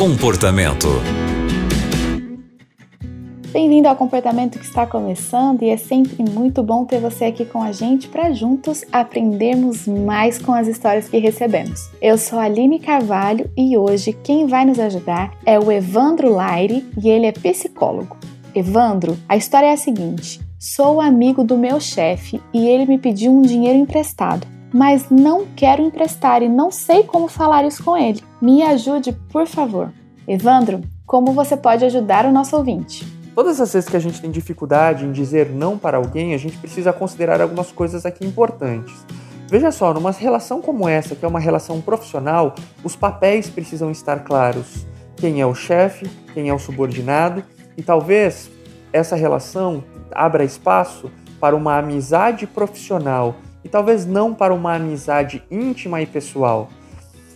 Comportamento. Bem-vindo ao Comportamento que está começando e é sempre muito bom ter você aqui com a gente para juntos aprendermos mais com as histórias que recebemos. Eu sou a Aline Carvalho e hoje quem vai nos ajudar é o Evandro Laire e ele é psicólogo. Evandro, a história é a seguinte: sou amigo do meu chefe e ele me pediu um dinheiro emprestado mas não quero emprestar e não sei como falar isso com ele. Me ajude, por favor. Evandro, como você pode ajudar o nosso ouvinte? Todas as vezes que a gente tem dificuldade em dizer não para alguém, a gente precisa considerar algumas coisas aqui importantes. Veja só, numa relação como essa, que é uma relação profissional, os papéis precisam estar claros. Quem é o chefe, quem é o subordinado, e talvez essa relação abra espaço para uma amizade profissional e talvez não para uma amizade íntima e pessoal.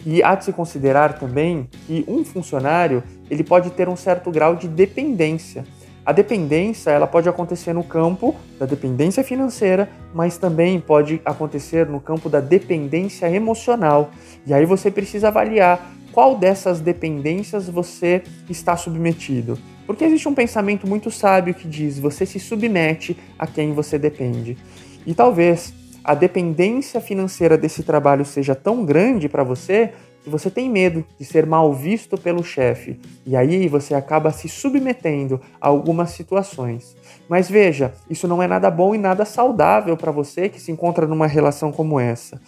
E há de se considerar também que um funcionário ele pode ter um certo grau de dependência. A dependência ela pode acontecer no campo da dependência financeira, mas também pode acontecer no campo da dependência emocional. E aí você precisa avaliar qual dessas dependências você está submetido. Porque existe um pensamento muito sábio que diz: você se submete a quem você depende. E talvez a dependência financeira desse trabalho seja tão grande para você que você tem medo de ser mal visto pelo chefe e aí você acaba se submetendo a algumas situações. Mas veja, isso não é nada bom e nada saudável para você que se encontra numa relação como essa.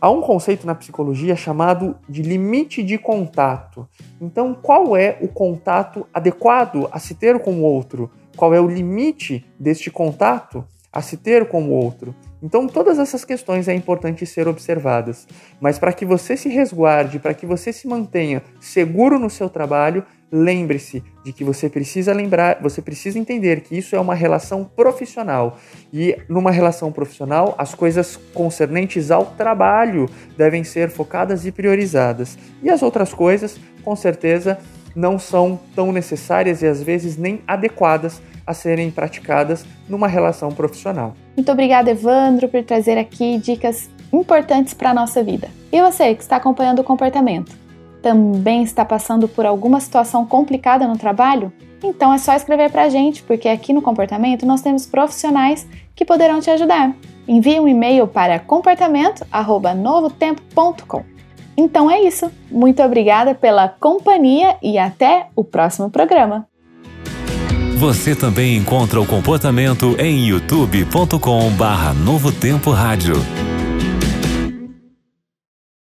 Há um conceito na psicologia chamado de limite de contato. Então, qual é o contato adequado a se ter com o outro? Qual é o limite deste contato a se ter com o outro? Então, todas essas questões é importante ser observadas. Mas para que você se resguarde, para que você se mantenha seguro no seu trabalho, lembre-se de que você precisa lembrar, você precisa entender que isso é uma relação profissional. E numa relação profissional, as coisas concernentes ao trabalho devem ser focadas e priorizadas. E as outras coisas, com certeza, não são tão necessárias e às vezes nem adequadas a serem praticadas numa relação profissional. Muito obrigada, Evandro, por trazer aqui dicas importantes para a nossa vida. E você que está acompanhando o comportamento? Também está passando por alguma situação complicada no trabalho? Então é só escrever para a gente, porque aqui no Comportamento nós temos profissionais que poderão te ajudar. Envie um e-mail para comportamento@novotempo.com. Então é isso. Muito obrigada pela companhia e até o próximo programa. Você também encontra o comportamento em youtube.com/barra Novo Tempo.